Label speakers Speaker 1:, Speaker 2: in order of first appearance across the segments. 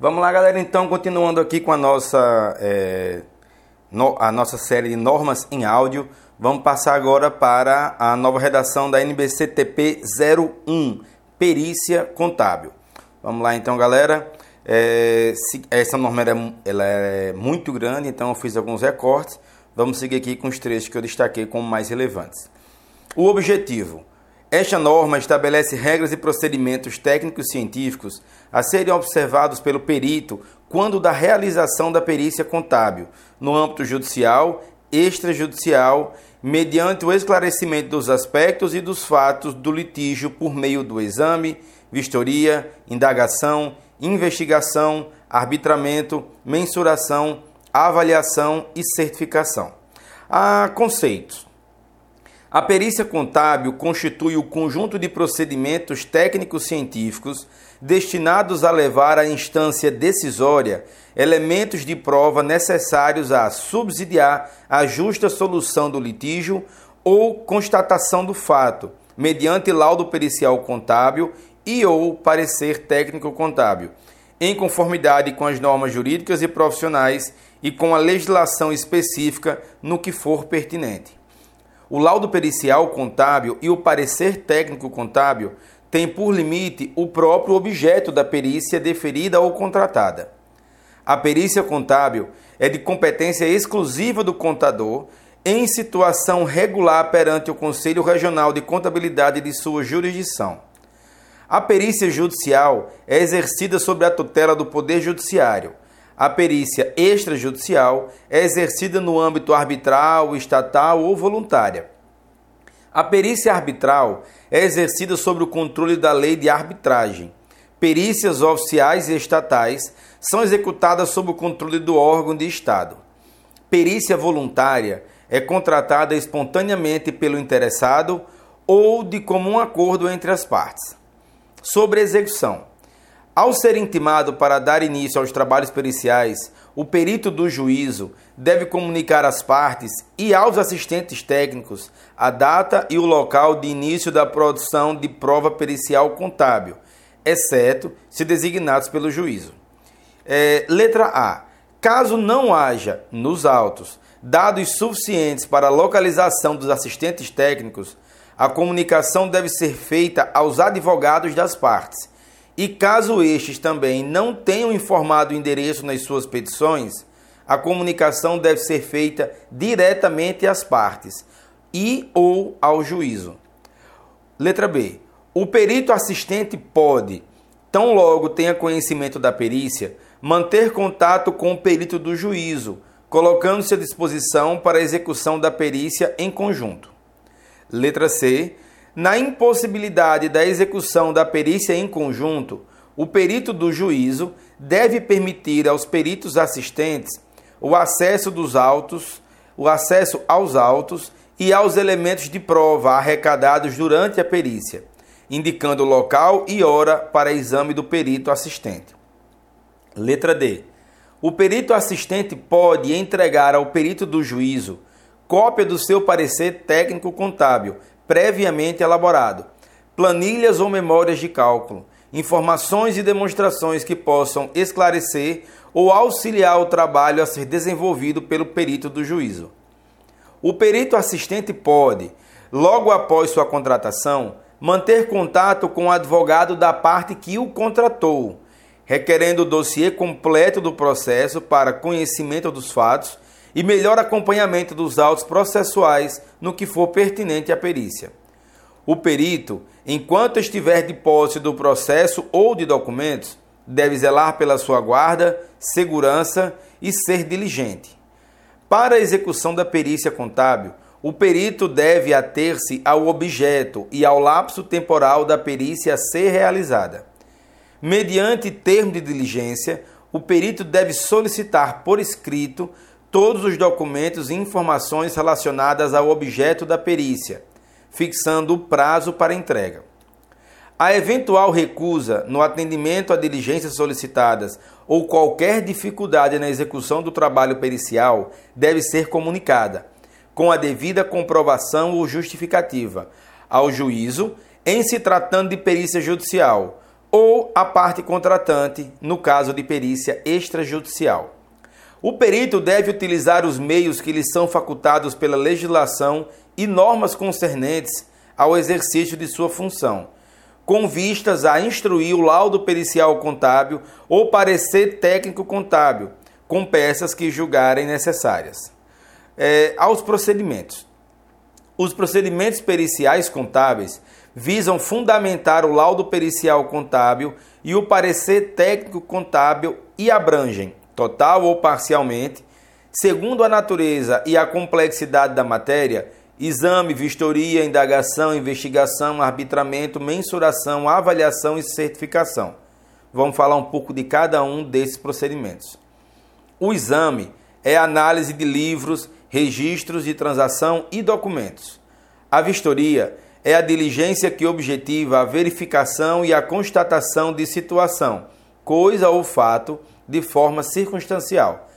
Speaker 1: Vamos lá, galera. Então, continuando aqui com a nossa, é, no, a nossa série de normas em áudio, vamos passar agora para a nova redação da NBCTP 01, Perícia Contábil. Vamos lá, então, galera. É, se, essa norma ela, ela é muito grande, então eu fiz alguns recortes. Vamos seguir aqui com os trechos que eu destaquei como mais relevantes. O objetivo esta norma estabelece regras e procedimentos técnicos científicos a serem observados pelo perito quando da realização da perícia contábil, no âmbito judicial, extrajudicial, mediante o esclarecimento dos aspectos e dos fatos do litígio por meio do exame, vistoria, indagação, investigação, arbitramento, mensuração, avaliação e certificação. Há conceitos a perícia contábil constitui o conjunto de procedimentos técnicos científicos destinados a levar à instância decisória elementos de prova necessários a subsidiar a justa solução do litígio ou constatação do fato, mediante laudo pericial contábil e ou parecer técnico contábil, em conformidade com as normas jurídicas e profissionais e com a legislação específica no que for pertinente. O laudo pericial contábil e o parecer técnico contábil têm por limite o próprio objeto da perícia deferida ou contratada. A perícia contábil é de competência exclusiva do contador em situação regular perante o Conselho Regional de Contabilidade de sua jurisdição. A perícia judicial é exercida sob a tutela do Poder Judiciário a perícia extrajudicial é exercida no âmbito arbitral, estatal ou voluntária. A perícia arbitral é exercida sob o controle da lei de arbitragem. Perícias oficiais e estatais são executadas sob o controle do órgão de Estado. Perícia voluntária é contratada espontaneamente pelo interessado ou de comum acordo entre as partes. Sobre execução. Ao ser intimado para dar início aos trabalhos periciais, o perito do juízo deve comunicar às partes e aos assistentes técnicos a data e o local de início da produção de prova pericial contábil, exceto se designados pelo juízo. É, letra A. Caso não haja, nos autos, dados suficientes para a localização dos assistentes técnicos, a comunicação deve ser feita aos advogados das partes e caso estes também não tenham informado o endereço nas suas petições, a comunicação deve ser feita diretamente às partes e ou ao juízo. Letra B. O perito assistente pode, tão logo tenha conhecimento da perícia, manter contato com o perito do juízo, colocando-se à disposição para a execução da perícia em conjunto. Letra C na impossibilidade da execução da perícia em conjunto, o perito do juízo deve permitir aos peritos assistentes o acesso dos autos, o acesso aos autos e aos elementos de prova arrecadados durante a perícia, indicando local e hora para exame do perito assistente. Letra D. O perito assistente pode entregar ao perito do juízo cópia do seu parecer técnico contábil previamente elaborado, planilhas ou memórias de cálculo, informações e demonstrações que possam esclarecer ou auxiliar o trabalho a ser desenvolvido pelo perito do juízo. O perito assistente pode, logo após sua contratação, manter contato com o advogado da parte que o contratou, requerendo o dossiê completo do processo para conhecimento dos fatos e melhor acompanhamento dos autos processuais no que for pertinente à perícia. O perito, enquanto estiver de posse do processo ou de documentos, deve zelar pela sua guarda, segurança e ser diligente. Para a execução da perícia contábil, o perito deve ater-se ao objeto e ao lapso temporal da perícia a ser realizada. Mediante termo de diligência, o perito deve solicitar por escrito todos os documentos e informações relacionadas ao objeto da perícia, fixando o prazo para entrega. A eventual recusa no atendimento a diligências solicitadas ou qualquer dificuldade na execução do trabalho pericial deve ser comunicada, com a devida comprovação ou justificativa, ao juízo, em se tratando de perícia judicial, ou a parte contratante, no caso de perícia extrajudicial. O perito deve utilizar os meios que lhe são facultados pela legislação e normas concernentes ao exercício de sua função, com vistas a instruir o laudo pericial contábil ou parecer técnico contábil, com peças que julgarem necessárias. É, aos procedimentos. Os procedimentos periciais contábeis visam fundamentar o laudo pericial contábil e o parecer técnico contábil e abrangem, total ou parcialmente, segundo a natureza e a complexidade da matéria, exame, vistoria, indagação, investigação, arbitramento, mensuração, avaliação e certificação. Vamos falar um pouco de cada um desses procedimentos. O exame é análise de livros, registros de transação e documentos. A vistoria é a diligência que objetiva a verificação e a constatação de situação, coisa ou fato de forma circunstancial.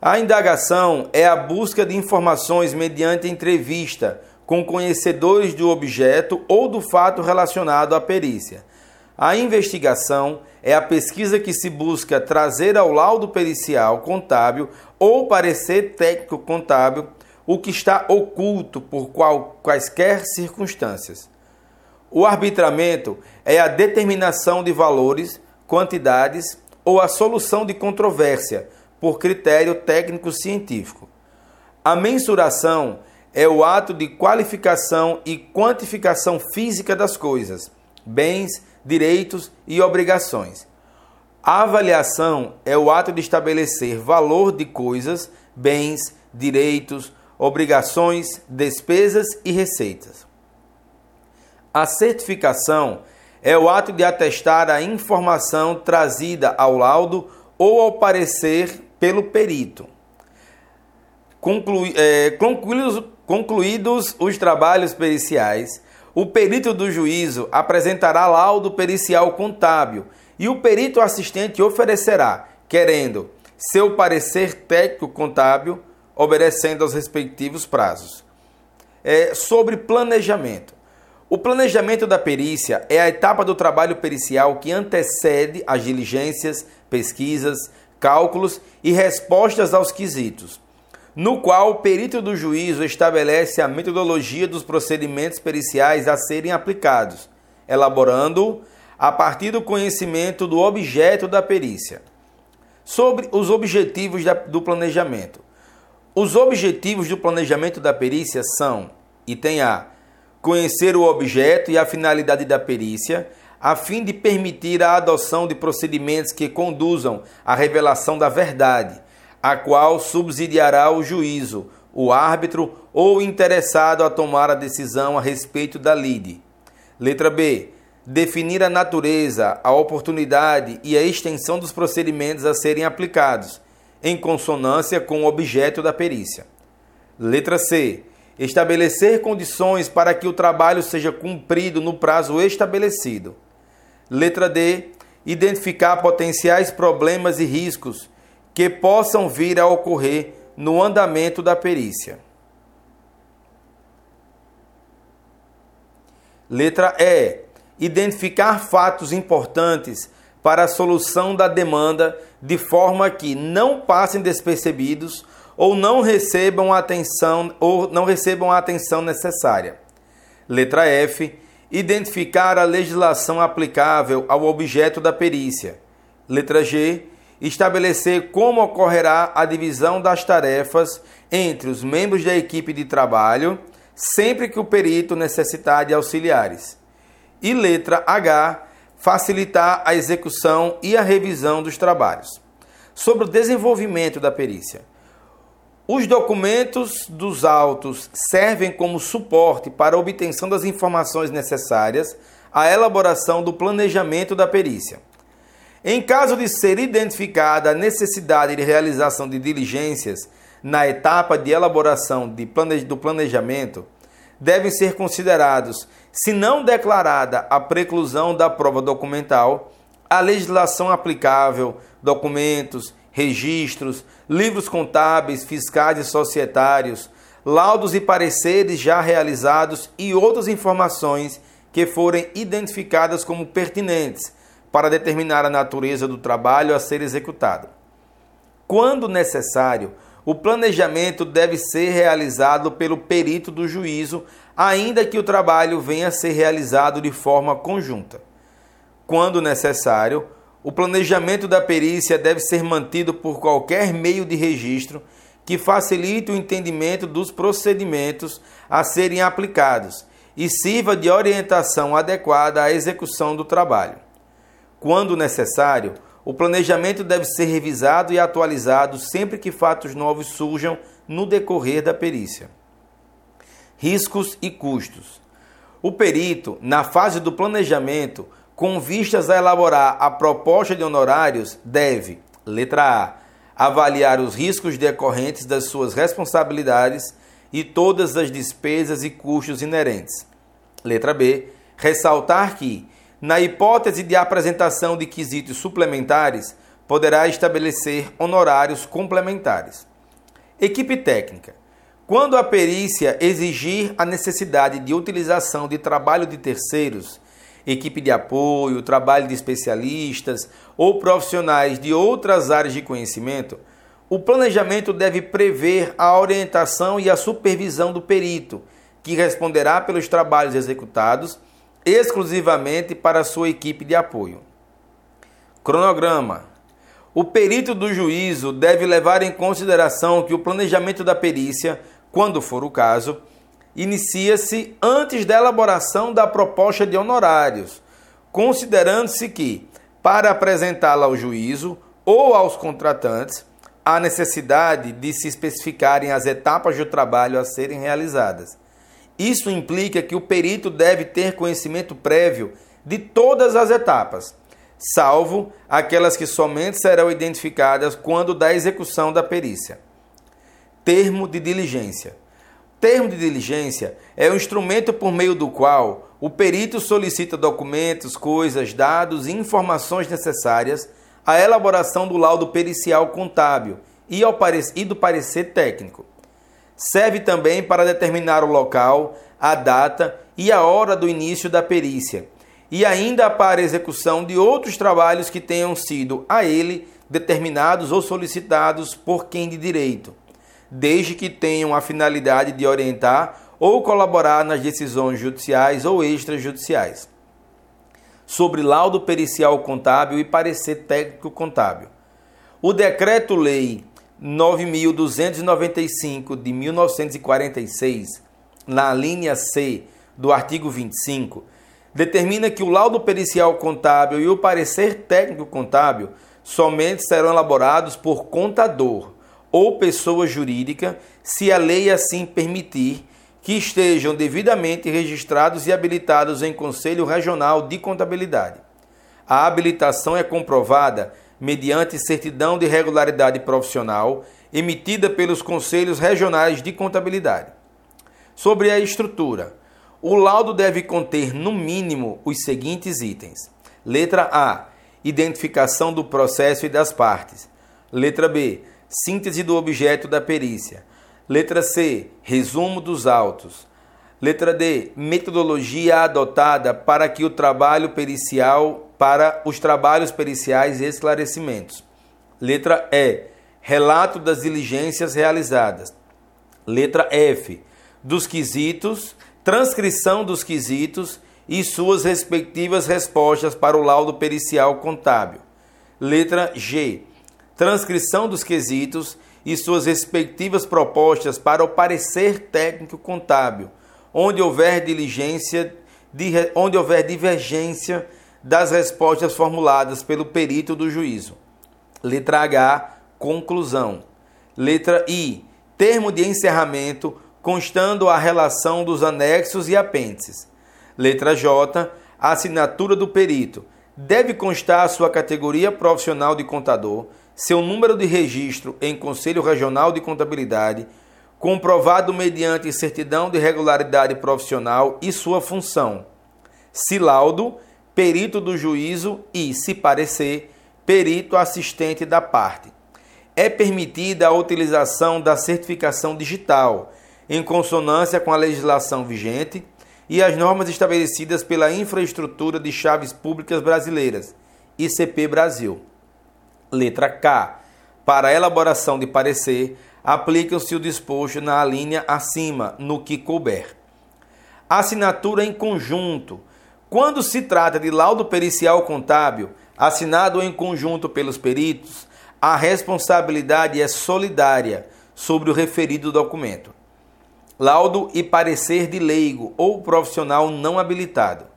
Speaker 1: A indagação é a busca de informações mediante entrevista com conhecedores do objeto ou do fato relacionado à perícia. A investigação é a pesquisa que se busca trazer ao laudo pericial contábil ou parecer técnico contábil o que está oculto por qual, quaisquer circunstâncias. O arbitramento é a determinação de valores, quantidades ou a solução de controvérsia por critério técnico-científico. A mensuração é o ato de qualificação e quantificação física das coisas, bens, direitos e obrigações. A avaliação é o ato de estabelecer valor de coisas, bens, direitos, obrigações, despesas e receitas. A certificação é o ato de atestar a informação trazida ao laudo ou ao parecer pelo perito. Conclui, é, concluídos, concluídos os trabalhos periciais, o perito do juízo apresentará laudo pericial contábil e o perito assistente oferecerá, querendo, seu parecer técnico contábil, obedecendo aos respectivos prazos. É, sobre planejamento. O planejamento da perícia é a etapa do trabalho pericial que antecede as diligências, pesquisas, cálculos e respostas aos quesitos, no qual o perito do juízo estabelece a metodologia dos procedimentos periciais a serem aplicados, elaborando a partir do conhecimento do objeto da perícia. Sobre os objetivos do planejamento. Os objetivos do planejamento da perícia são: item A conhecer o objeto e a finalidade da perícia, a fim de permitir a adoção de procedimentos que conduzam à revelação da verdade, a qual subsidiará o juízo, o árbitro ou o interessado a tomar a decisão a respeito da lide. Letra B. Definir a natureza, a oportunidade e a extensão dos procedimentos a serem aplicados, em consonância com o objeto da perícia. Letra C Estabelecer condições para que o trabalho seja cumprido no prazo estabelecido. Letra D. Identificar potenciais problemas e riscos que possam vir a ocorrer no andamento da perícia. Letra E. Identificar fatos importantes para a solução da demanda de forma que não passem despercebidos ou não recebam a atenção ou não recebam a atenção necessária. Letra F. Identificar a legislação aplicável ao objeto da perícia. Letra G. Estabelecer como ocorrerá a divisão das tarefas entre os membros da equipe de trabalho, sempre que o perito necessitar de auxiliares. E letra H. Facilitar a execução e a revisão dos trabalhos. Sobre o desenvolvimento da perícia. Os documentos dos autos servem como suporte para a obtenção das informações necessárias à elaboração do planejamento da perícia. Em caso de ser identificada a necessidade de realização de diligências na etapa de elaboração de plane... do planejamento, devem ser considerados, se não declarada a preclusão da prova documental, a legislação aplicável, documentos, registros, livros contábeis, fiscais e societários, laudos e pareceres já realizados e outras informações que forem identificadas como pertinentes para determinar a natureza do trabalho a ser executado. Quando necessário, o planejamento deve ser realizado pelo perito do juízo, ainda que o trabalho venha a ser realizado de forma conjunta. Quando necessário, o planejamento da perícia deve ser mantido por qualquer meio de registro que facilite o entendimento dos procedimentos a serem aplicados e sirva de orientação adequada à execução do trabalho. Quando necessário, o planejamento deve ser revisado e atualizado sempre que fatos novos surjam no decorrer da perícia. Riscos e custos. O perito, na fase do planejamento, com vistas a elaborar a proposta de honorários, deve, letra A, avaliar os riscos decorrentes das suas responsabilidades e todas as despesas e custos inerentes. Letra B, ressaltar que, na hipótese de apresentação de quesitos suplementares, poderá estabelecer honorários complementares. Equipe técnica. Quando a perícia exigir a necessidade de utilização de trabalho de terceiros, equipe de apoio, trabalho de especialistas ou profissionais de outras áreas de conhecimento, o planejamento deve prever a orientação e a supervisão do perito, que responderá pelos trabalhos executados exclusivamente para sua equipe de apoio. Cronograma: O perito do juízo deve levar em consideração que o planejamento da perícia, quando for o caso, inicia-se antes da elaboração da proposta de honorários, considerando-se que, para apresentá-la ao juízo ou aos contratantes, há necessidade de se especificarem as etapas do trabalho a serem realizadas isso implica que o perito deve ter conhecimento prévio de todas as etapas, salvo aquelas que somente serão identificadas quando da execução da perícia. Termo de diligência. Termo de diligência é o instrumento por meio do qual o perito solicita documentos, coisas, dados e informações necessárias à elaboração do laudo pericial contábil e, do parecer técnico. Serve também para determinar o local, a data e a hora do início da perícia, e ainda para execução de outros trabalhos que tenham sido a ele determinados ou solicitados por quem de direito, desde que tenham a finalidade de orientar ou colaborar nas decisões judiciais ou extrajudiciais. Sobre laudo pericial contábil e parecer técnico contábil. O decreto-lei 9.295 de 1946, na linha C do artigo 25, determina que o laudo pericial contábil e o parecer técnico contábil somente serão elaborados por contador ou pessoa jurídica, se a lei assim permitir, que estejam devidamente registrados e habilitados em Conselho Regional de Contabilidade. A habilitação é comprovada mediante certidão de regularidade profissional emitida pelos conselhos regionais de contabilidade. Sobre a estrutura, o laudo deve conter no mínimo os seguintes itens: letra A, identificação do processo e das partes. Letra B, síntese do objeto da perícia. Letra C, resumo dos autos. Letra D, metodologia adotada para que o trabalho pericial para os trabalhos periciais e esclarecimentos. Letra E. Relato das diligências realizadas. Letra F. Dos quesitos, transcrição dos quesitos e suas respectivas respostas para o laudo pericial contábil. Letra G. Transcrição dos quesitos e suas respectivas propostas para o parecer técnico contábil, onde houver diligência, onde houver divergência das respostas formuladas pelo perito do juízo. Letra H, conclusão. Letra I, termo de encerramento constando a relação dos anexos e apêndices. Letra J, assinatura do perito. Deve constar sua categoria profissional de contador, seu número de registro em Conselho Regional de Contabilidade, comprovado mediante certidão de regularidade profissional e sua função. Se laudo perito do juízo e, se parecer, perito assistente da parte. É permitida a utilização da certificação digital, em consonância com a legislação vigente e as normas estabelecidas pela infraestrutura de chaves públicas brasileiras, ICP Brasil. Letra K. Para elaboração de parecer, aplicam-se o disposto na linha acima, no que couber. Assinatura em conjunto. Quando se trata de laudo pericial contábil, assinado em conjunto pelos peritos, a responsabilidade é solidária sobre o referido documento. Laudo e parecer de leigo ou profissional não habilitado.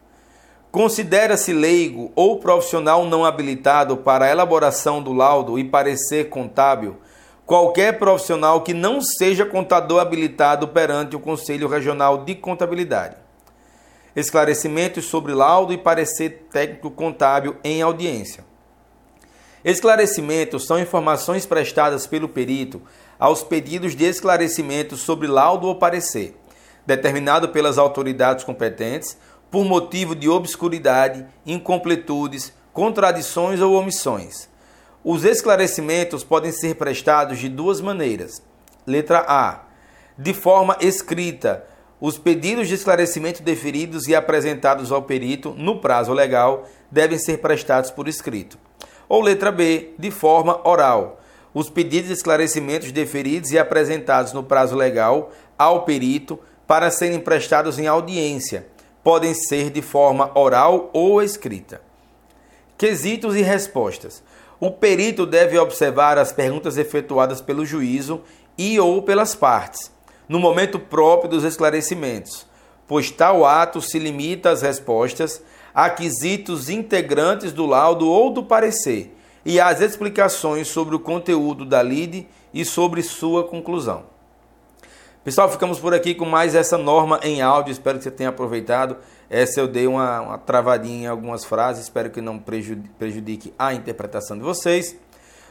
Speaker 1: Considera-se leigo ou profissional não habilitado para a elaboração do laudo e parecer contábil qualquer profissional que não seja contador habilitado perante o Conselho Regional de Contabilidade. Esclarecimentos sobre laudo e parecer técnico contábil em audiência. Esclarecimentos são informações prestadas pelo perito aos pedidos de esclarecimento sobre laudo ou parecer, determinado pelas autoridades competentes por motivo de obscuridade, incompletudes, contradições ou omissões os esclarecimentos podem ser prestados de duas maneiras. Letra A. De forma escrita, os pedidos de esclarecimento deferidos e apresentados ao perito no prazo legal devem ser prestados por escrito. Ou letra B, de forma oral. Os pedidos de esclarecimentos deferidos e apresentados no prazo legal ao perito para serem prestados em audiência podem ser de forma oral ou escrita. Quesitos e respostas. O perito deve observar as perguntas efetuadas pelo juízo e ou pelas partes, no momento próprio dos esclarecimentos, pois tal ato se limita às respostas a quesitos integrantes do laudo ou do parecer e às explicações sobre o conteúdo da lide e sobre sua conclusão. Pessoal, ficamos por aqui com mais essa norma em áudio. Espero que você tenha aproveitado. Essa eu dei uma, uma travadinha em algumas frases. Espero que não prejudique a interpretação de vocês.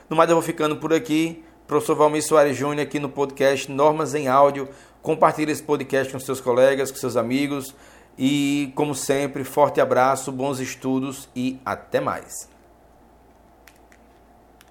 Speaker 1: No mais, eu vou ficando por aqui. Professor Valmir Soares Júnior aqui no podcast Normas em Áudio. Compartilhe esse podcast com seus colegas, com seus amigos. E, como sempre, forte abraço, bons estudos e até mais.